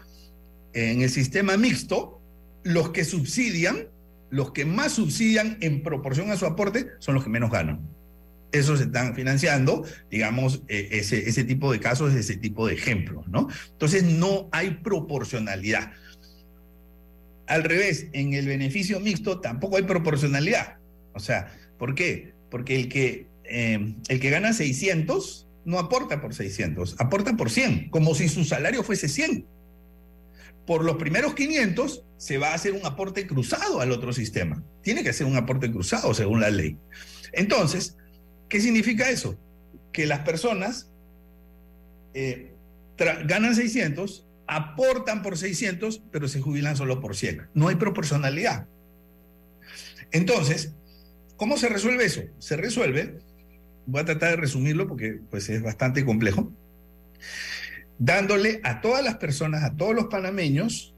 en el sistema mixto, los que subsidian, los que más subsidian en proporción a su aporte, son los que menos ganan. Esos se están financiando, digamos, eh, ese, ese tipo de casos, ese tipo de ejemplos, ¿no? Entonces no hay proporcionalidad. Al revés, en el beneficio mixto tampoco hay proporcionalidad. O sea, ¿por qué? Porque el que, eh, el que gana 600 no aporta por 600, aporta por 100, como si su salario fuese 100. Por los primeros 500 se va a hacer un aporte cruzado al otro sistema. Tiene que ser un aporte cruzado según la ley. Entonces, ¿qué significa eso? Que las personas eh, ganan 600, aportan por 600, pero se jubilan solo por 100. No hay proporcionalidad. Entonces, ¿cómo se resuelve eso? Se resuelve, voy a tratar de resumirlo porque pues, es bastante complejo, dándole a todas las personas, a todos los panameños,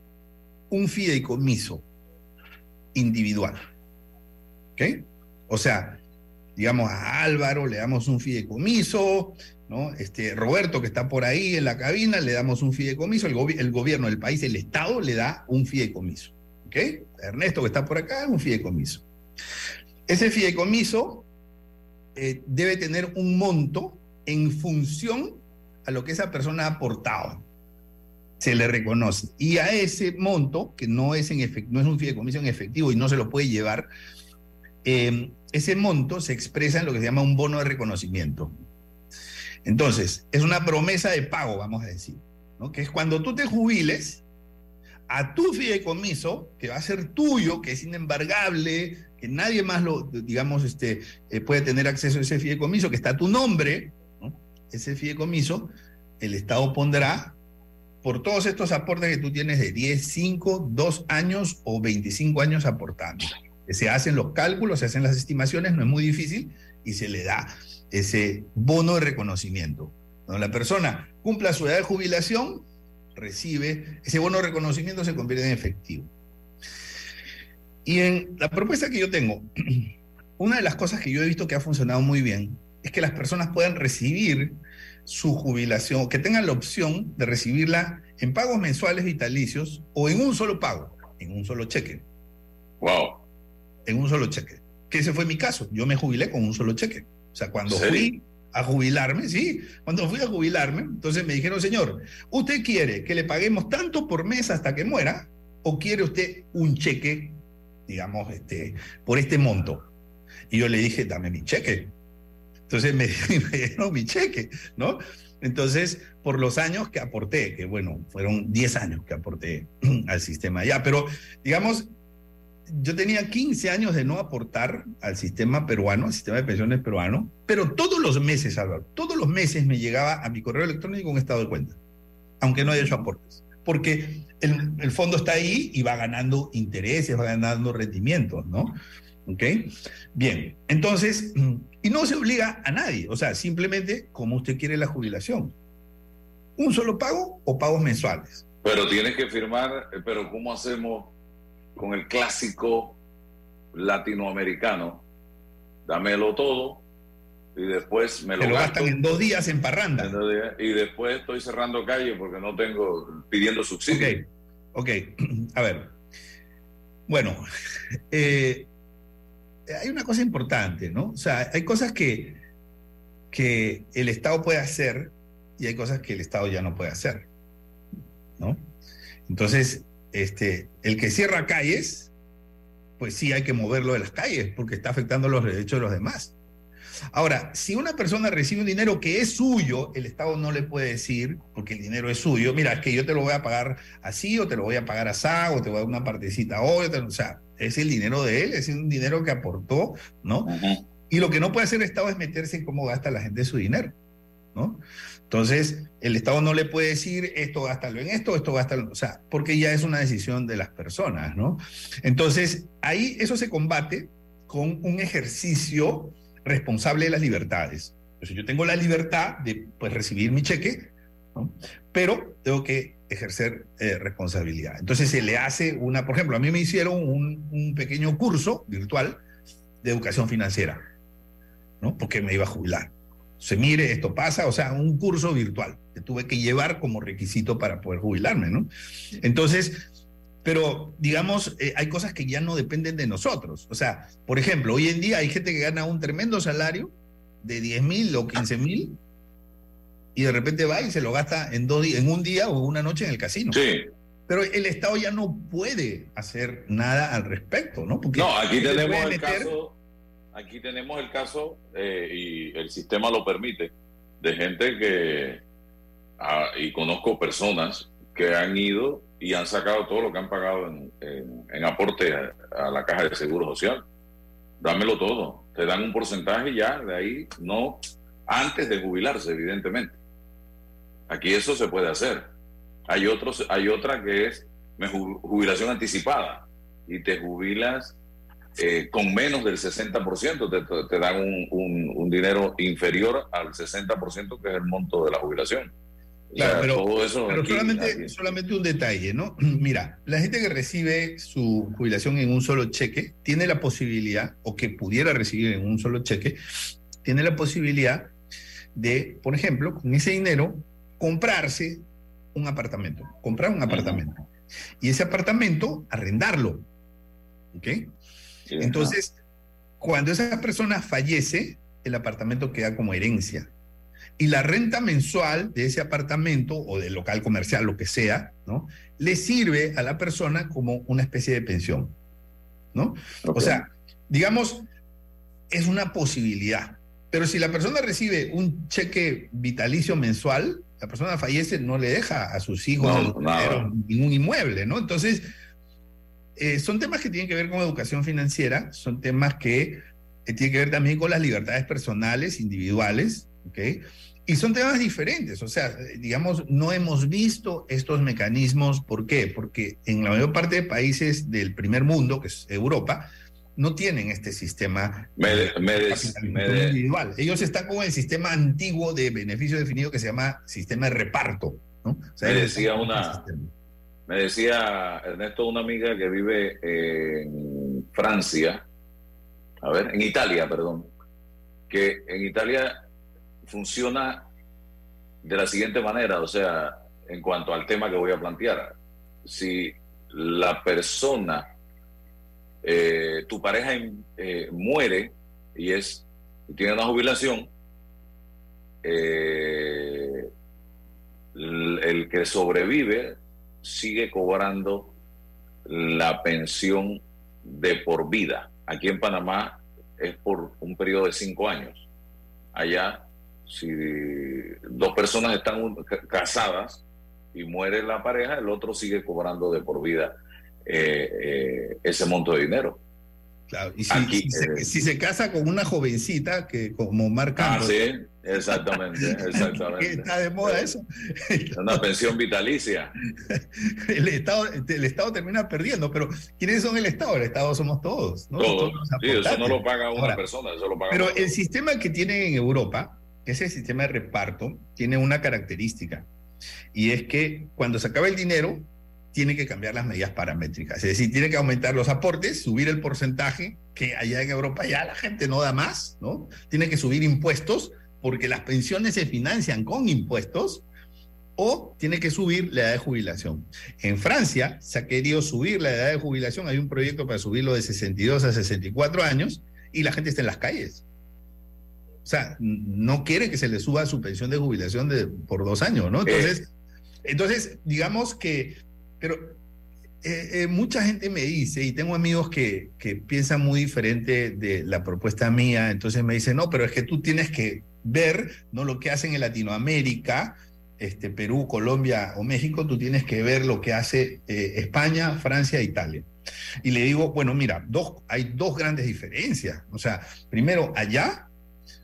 un fideicomiso individual. ¿Ok? O sea, digamos a Álvaro le damos un fideicomiso, ¿no? Este, Roberto, que está por ahí en la cabina, le damos un fideicomiso, el, el gobierno del país, el Estado, le da un fideicomiso. ¿Ok? Ernesto, que está por acá, un fideicomiso. Ese fideicomiso eh, debe tener un monto en función a lo que esa persona ha aportado. Se le reconoce. Y a ese monto, que no es, en no es un fideicomiso en efectivo y no se lo puede llevar, eh, ese monto se expresa en lo que se llama un bono de reconocimiento. Entonces, es una promesa de pago, vamos a decir, ¿no? que es cuando tú te jubiles, a tu fideicomiso, que va a ser tuyo, que es inembargable, que nadie más lo, digamos, este, eh, puede tener acceso a ese fideicomiso, que está a tu nombre, ese fideicomiso, el Estado pondrá por todos estos aportes que tú tienes de 10, 5, 2 años o 25 años aportando. Se hacen los cálculos, se hacen las estimaciones, no es muy difícil, y se le da ese bono de reconocimiento. Cuando la persona cumpla su edad de jubilación, recibe, ese bono de reconocimiento se convierte en efectivo. Y en la propuesta que yo tengo, una de las cosas que yo he visto que ha funcionado muy bien es que las personas puedan recibir su jubilación, que tengan la opción de recibirla en pagos mensuales vitalicios o en un solo pago, en un solo cheque. Wow. En un solo cheque. Que ese fue mi caso. Yo me jubilé con un solo cheque. O sea, cuando fui a jubilarme, sí, cuando fui a jubilarme, entonces me dijeron, señor, ¿usted quiere que le paguemos tanto por mes hasta que muera o quiere usted un cheque, digamos, este, por este monto? Y yo le dije, dame mi cheque. Entonces me, me dieron mi cheque, ¿no? Entonces, por los años que aporté, que bueno, fueron 10 años que aporté al sistema ya, pero digamos, yo tenía 15 años de no aportar al sistema peruano, al sistema de pensiones peruano, pero todos los meses, Álvaro, todos los meses me llegaba a mi correo electrónico un estado de cuenta, aunque no haya hecho aportes, porque el, el fondo está ahí y va ganando intereses, va ganando rendimientos, ¿no? ¿Ok? Bien, entonces, y no se obliga a nadie, o sea, simplemente como usted quiere la jubilación. ¿Un solo pago o pagos mensuales? Pero tienes que firmar, pero ¿cómo hacemos con el clásico latinoamericano? Dámelo todo y después me lo, lo gastan en dos días en parranda. En días, y después estoy cerrando calle porque no tengo, pidiendo subsidio. Ok, ok, a ver. Bueno, eh, hay una cosa importante, ¿no? O sea, hay cosas que, que el Estado puede hacer y hay cosas que el Estado ya no puede hacer, ¿no? Entonces, este, el que cierra calles, pues sí hay que moverlo de las calles porque está afectando los derechos de los demás. Ahora, si una persona recibe un dinero que es suyo, el Estado no le puede decir, porque el dinero es suyo, mira, es que yo te lo voy a pagar así, o te lo voy a pagar así, o te voy a dar una partecita hoy, o sea, es el dinero de él, es un dinero que aportó, ¿no? Y lo que no puede hacer el Estado es meterse en cómo gasta la gente su dinero, ¿no? Entonces, el Estado no le puede decir esto gástalo en esto, esto gástalo, o sea, porque ya es una decisión de las personas, ¿no? Entonces, ahí eso se combate con un ejercicio responsable de las libertades. Entonces, yo tengo la libertad de pues, recibir mi cheque, ¿no? pero tengo que ejercer eh, responsabilidad. Entonces se le hace una, por ejemplo, a mí me hicieron un, pequeño curso virtual de educación financiera, ¿no? Porque me iba a jubilar. Se mire, esto pasa, o sea, un curso virtual que tuve que llevar como requisito para poder jubilarme, ¿no? Entonces, pero digamos, eh, hay cosas que ya no dependen de nosotros. O sea, por ejemplo, hoy en día hay gente que gana un tremendo salario de 10 mil o 15 mil y de repente va y se lo gasta en, dos en un día o una noche en el casino. Sí. Pero el Estado ya no puede hacer nada al respecto, ¿no? Porque no, aquí tenemos el caso, aquí tenemos el caso eh, y el sistema lo permite de gente que ah, y conozco personas que han ido y han sacado todo lo que han pagado en, en, aporte a, a, la caja de seguro social. Dámelo todo. Te dan un porcentaje ya de ahí, no antes de jubilarse, evidentemente. Aquí eso se puede hacer. Hay, otros, hay otra que es jubilación anticipada y te jubilas eh, con menos del 60%, te, te dan un, un, un, dinero inferior al 60% que es el monto de la jubilación. Claro, pero, todo eso pero solamente, solamente un detalle, ¿no? Mira, la gente que recibe su jubilación en un solo cheque tiene la posibilidad, o que pudiera recibir en un solo cheque, tiene la posibilidad de, por ejemplo, con ese dinero comprarse un apartamento, comprar un apartamento. Y ese apartamento, arrendarlo. ¿Ok? Entonces, cuando esa persona fallece, el apartamento queda como herencia. Y la renta mensual de ese apartamento o del local comercial, lo que sea, ¿no? Le sirve a la persona como una especie de pensión, ¿no? O sea, digamos, es una posibilidad. Pero si la persona recibe un cheque vitalicio mensual, la persona fallece, no le deja a sus hijos ningún inmueble, ¿no? Entonces, eh, son temas que tienen que ver con educación financiera, son temas que eh, tienen que ver también con las libertades personales, individuales, ¿ok? Y son temas diferentes, o sea, digamos, no hemos visto estos mecanismos, ¿por qué? Porque en la mayor parte de países del primer mundo, que es Europa, no tienen este sistema individual. Ellos están con el sistema antiguo de beneficio definido que se llama sistema de reparto. ¿no? me decía una, me decía Ernesto, una amiga que vive en Francia, a ver, en Italia, perdón, que en Italia funciona de la siguiente manera, o sea, en cuanto al tema que voy a plantear, si la persona eh, tu pareja eh, muere y es tiene una jubilación, eh, el, que sobrevive sigue cobrando la pensión de por vida. Aquí en Panamá es por un periodo de cinco años. Allá, si dos personas están casadas y muere la pareja, el otro sigue cobrando de por vida eh, eh, ese monto de dinero. Claro, y si, eh, si, se, casa con una jovencita que como marca. Ah, sí, exactamente, exactamente. Está de moda eso. Una pensión vitalicia. El Estado, el Estado termina perdiendo, pero ¿quiénes son el Estado? El Estado somos todos. ¿no? Todos. sí, eso no lo paga una persona, eso lo paga Pero el sistema que tienen en Europa, ese sistema de reparto, tiene una característica. Y es que cuando se acaba el dinero, tiene que cambiar las medidas paramétricas. Es decir, tiene que aumentar los aportes, subir el porcentaje, que allá en Europa ya la gente no da más, ¿no? Tiene que subir impuestos, porque las pensiones se financian con impuestos, o tiene que subir la edad de jubilación. En Francia se ha querido subir la edad de jubilación, hay un proyecto para subirlo de 62 a 64 años, y la gente está en las calles. O sea, no quiere que se le suba su pensión de jubilación de, por dos años, ¿no? Entonces, entonces digamos que pero eh, eh, mucha gente me dice, y tengo amigos que, que piensan muy diferente de la propuesta mía, entonces me dicen, no, pero es que tú tienes que ver no lo que hacen en Latinoamérica, este, Perú, Colombia o México, tú tienes que ver lo que hace eh, España, Francia e Italia. Y le digo, bueno, mira, dos, hay dos grandes diferencias. O sea, primero, allá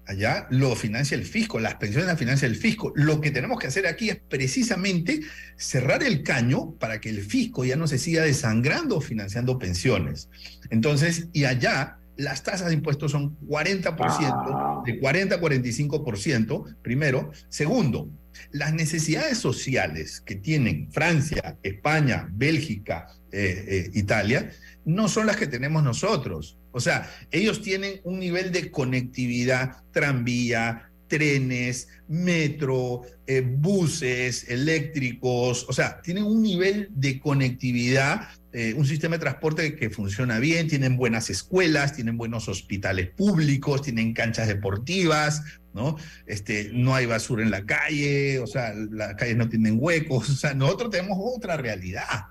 Allá lo financia el fisco, las pensiones las financia el fisco. Lo que tenemos que hacer aquí es precisamente cerrar el caño para que el fisco ya no se siga desangrando financiando pensiones. Entonces, y allá las tasas de impuestos son 40%, de 40 a 45%, primero. Segundo, las necesidades sociales que tienen Francia, España, Bélgica, eh, eh, Italia, no son las que tenemos nosotros. O sea, ellos tienen un nivel de conectividad, tranvía, trenes, metro, eh, buses eléctricos, o sea, tienen un nivel de conectividad, eh, un sistema de transporte que funciona bien, tienen buenas escuelas, tienen buenos hospitales públicos, tienen canchas deportivas, ¿no? Este, no hay basura en la calle, o sea, las calles no tienen huecos, o sea, nosotros tenemos otra realidad.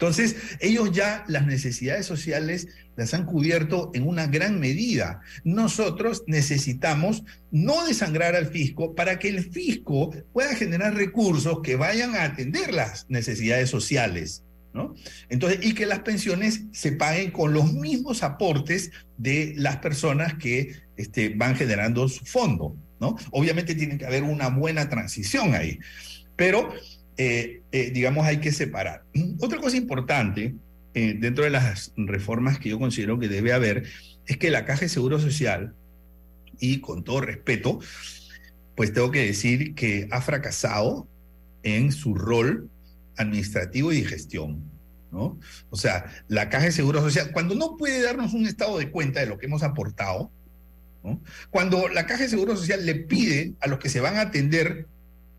Entonces, ellos ya las necesidades sociales las han cubierto en una gran medida. Nosotros necesitamos no desangrar al fisco para que el fisco pueda generar recursos que vayan a atender las necesidades sociales. ¿No? Entonces, y que las pensiones se paguen con los mismos aportes de las personas que este, van generando su fondo, ¿no? Obviamente tiene que haber una buena transición ahí, pero eh, eh, digamos, hay que separar. Otra cosa importante eh, dentro de las reformas que yo considero que debe haber es que la Caja de Seguro Social, y con todo respeto, pues tengo que decir que ha fracasado en su rol administrativo y de gestión. ¿no? O sea, la Caja de Seguro Social, cuando no puede darnos un estado de cuenta de lo que hemos aportado, ¿no? cuando la Caja de Seguro Social le pide a los que se van a atender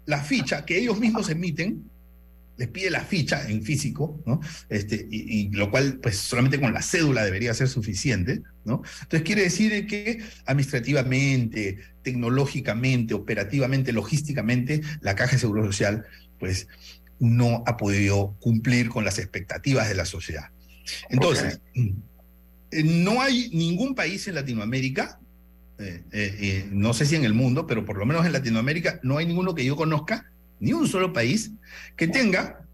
la ficha que ellos mismos emiten, les pide la ficha en físico, ¿no? Este, y, lo cual, pues solamente con la cédula debería ser suficiente, ¿no? Entonces quiere decir que administrativamente, tecnológicamente, operativamente, logísticamente, la Caja de Seguro Social, pues no ha podido cumplir con las expectativas de la sociedad. Entonces, eh, no hay ningún país en Latinoamérica eh, eh, no sé si en el mundo, pero por lo menos en Latinoamérica no hay ninguno que yo conozca, ni un solo país, que tenga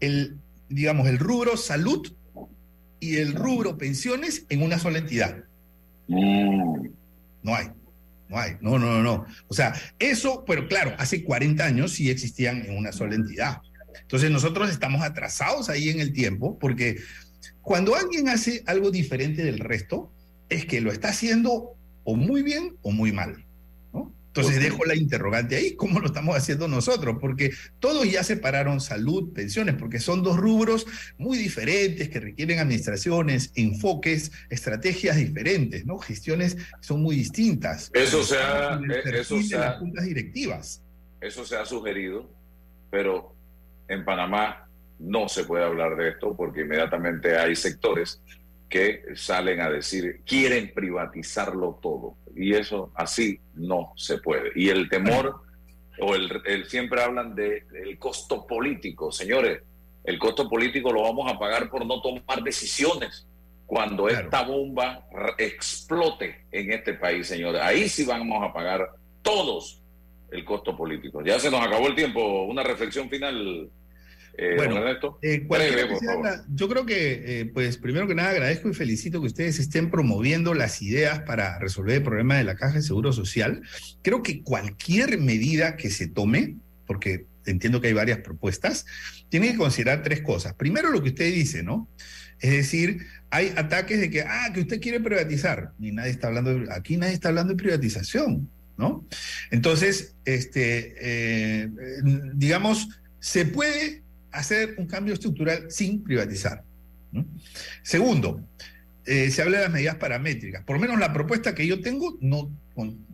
el, digamos, el rubro salud y el rubro pensiones en una sola entidad. Mm. No hay. No hay, no, no, no, no. O sea, eso, pero claro, hace 40 años sí existían en una sola entidad. Entonces nosotros estamos atrasados ahí en el tiempo porque cuando alguien hace algo diferente del resto, es que lo está haciendo o muy bien o muy mal. ¿no? Entonces dejo la interrogante ahí, ¿cómo lo estamos haciendo nosotros? Porque todos ya separaron salud, pensiones, porque son dos rubros muy diferentes que requieren administraciones, enfoques, estrategias diferentes, ¿no? Gestiones son muy distintas. Eso se ha, eso se ha, juntas directivas. Eso se ha sugerido, pero en Panamá no se puede hablar de esto porque inmediatamente hay sectores que salen a decir quieren privatizarlo todo y eso así no se puede. Y el temor o el, siempre hablan de el costo político. Señores el costo político lo vamos a pagar por no tomar decisiones cuando esta bomba explote en este país señores. Ahí sí vamos a pagar todos el costo político. Ya se nos acabó el tiempo. Una reflexión final eh, bueno, eh, yo creo que, eh, pues, primero que nada, agradezco y felicito que ustedes estén promoviendo las ideas para resolver el problema de la caja de seguro social. Creo que cualquier medida que se tome, porque entiendo que hay varias propuestas, tiene que considerar tres cosas. Primero, lo que usted dice, ¿no? Es decir, hay ataques de que, ah, que usted quiere privatizar. Y nadie está hablando, aquí nadie está hablando de privatización, ¿no? Entonces, este, digamos, se puede hacer un cambio estructural sin privatizar. Segundo, eh, se habla de las medidas paramétricas. Por lo menos la propuesta que yo tengo no,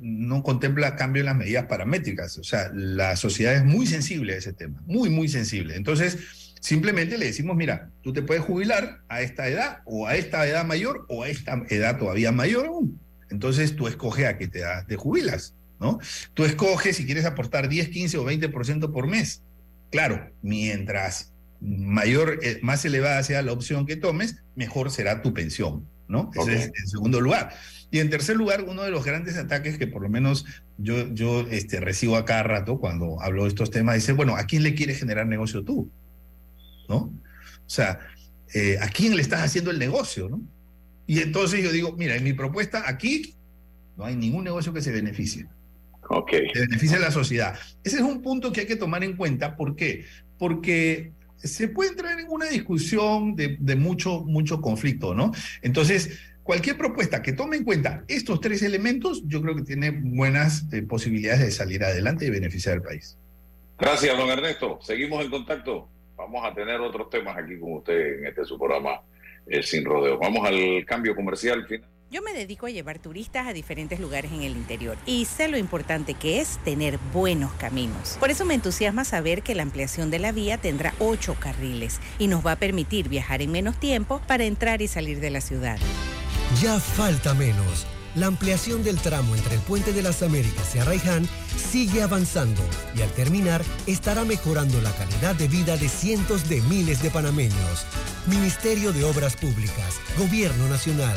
no contempla cambio en las medidas paramétricas. O sea, la sociedad es muy sensible a ese tema, muy, muy sensible. Entonces, simplemente le decimos, mira, tú te puedes jubilar a esta edad o a esta edad mayor o a esta edad todavía mayor aún. Entonces, tú escoges a qué te, te jubilas, ¿no? Tú escoges si quieres aportar 10, 15 o 20% por mes. Claro, mientras mayor, eh, más elevada sea la opción que tomes, mejor será tu pensión, ¿no? Ese es en segundo lugar. Y en tercer lugar, uno de los grandes ataques que por lo menos yo, yo este, recibo a cada rato cuando hablo de estos temas, dice, bueno, ¿a quién le quieres generar negocio tú? ¿No? O sea, eh, ¿a quién le estás haciendo el negocio? ¿no? Y entonces yo digo, mira, en mi propuesta aquí no hay ningún negocio que se beneficie. Okay. Se beneficia a la sociedad. Ese es un punto que hay que tomar en cuenta. ¿Por qué? Porque se puede entrar en una discusión de, de mucho, mucho conflicto, ¿no? Entonces, cualquier propuesta que tome en cuenta estos tres elementos, yo creo que tiene buenas eh, posibilidades de salir adelante y beneficiar al país. Gracias, don Ernesto. Seguimos en contacto. Vamos a tener otros temas aquí con usted en este su programa eh, Sin Rodeo. Vamos al cambio comercial final. Yo me dedico a llevar turistas a diferentes lugares en el interior y sé lo importante que es tener buenos caminos. Por eso me entusiasma saber que la ampliación de la vía tendrá ocho carriles y nos va a permitir viajar en menos tiempo para entrar y salir de la ciudad. Ya falta menos. La ampliación del tramo entre el Puente de las Américas y Arraiján sigue avanzando y al terminar estará mejorando la calidad de vida de cientos de miles de panameños. Ministerio de Obras Públicas, Gobierno Nacional.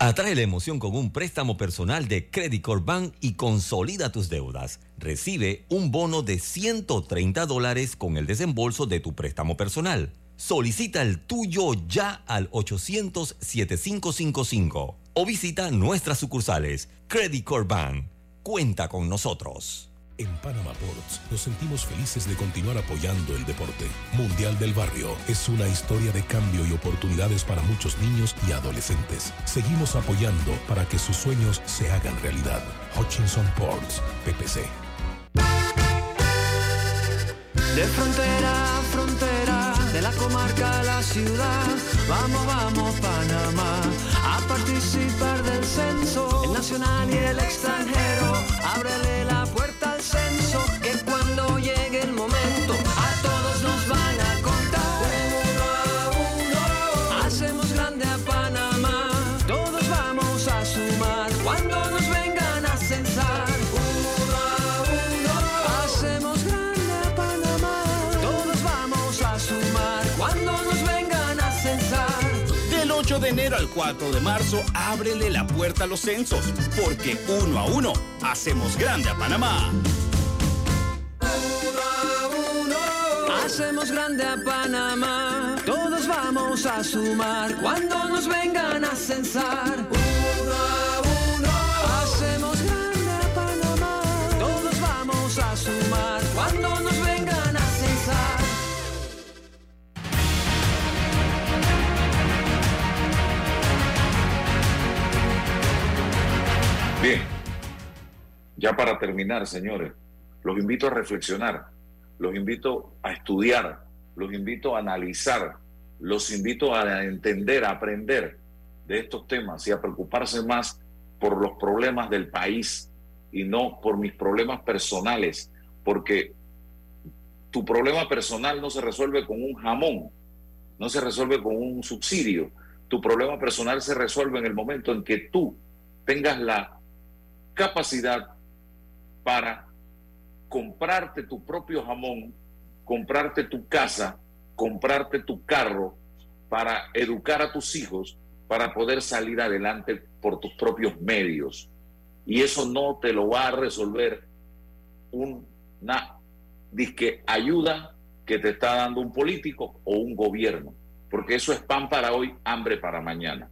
Atrae la emoción con un préstamo personal de Credit Corp Bank y consolida tus deudas. Recibe un bono de 130 dólares con el desembolso de tu préstamo personal. Solicita el tuyo ya al 800-7555 o visita nuestras sucursales. Credit Corp Bank. Cuenta con nosotros. En Panama Ports nos sentimos felices de continuar apoyando el deporte. Mundial del Barrio es una historia de cambio y oportunidades para muchos niños y adolescentes. Seguimos apoyando para que sus sueños se hagan realidad. Hutchinson Ports, PPC. De frontera a frontera, de la comarca a la ciudad, vamos, vamos Panamá, participar del censo, el nacional y el extranjero, ábrele la puerta al censo, al 4 de marzo, ábrele la puerta a los censos, porque uno a uno hacemos grande a Panamá. Hacemos grande a Panamá, todos vamos a sumar cuando nos vengan a censar. Ya para terminar, señores, los invito a reflexionar, los invito a estudiar, los invito a analizar, los invito a entender, a aprender de estos temas y a preocuparse más por los problemas del país y no por mis problemas personales, porque tu problema personal no se resuelve con un jamón, no se resuelve con un subsidio. Tu problema personal se resuelve en el momento en que tú tengas la capacidad para comprarte tu propio jamón, comprarte tu casa, comprarte tu carro, para educar a tus hijos, para poder salir adelante por tus propios medios. Y eso no te lo va a resolver una disque ayuda que te está dando un político o un gobierno, porque eso es pan para hoy, hambre para mañana.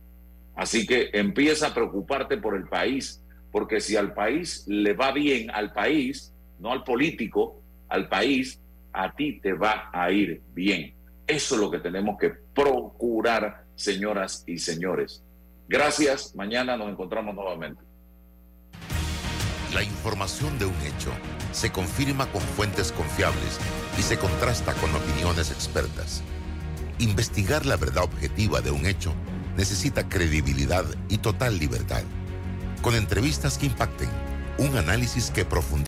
Así que empieza a preocuparte por el país, porque si al país le va bien, al país, no al político, al país, a ti te va a ir bien. Eso es lo que tenemos que procurar, señoras y señores. Gracias, mañana nos encontramos nuevamente. La información de un hecho se confirma con fuentes confiables y se contrasta con opiniones expertas. Investigar la verdad objetiva de un hecho necesita credibilidad y total libertad. Con entrevistas que impacten, un análisis que profundice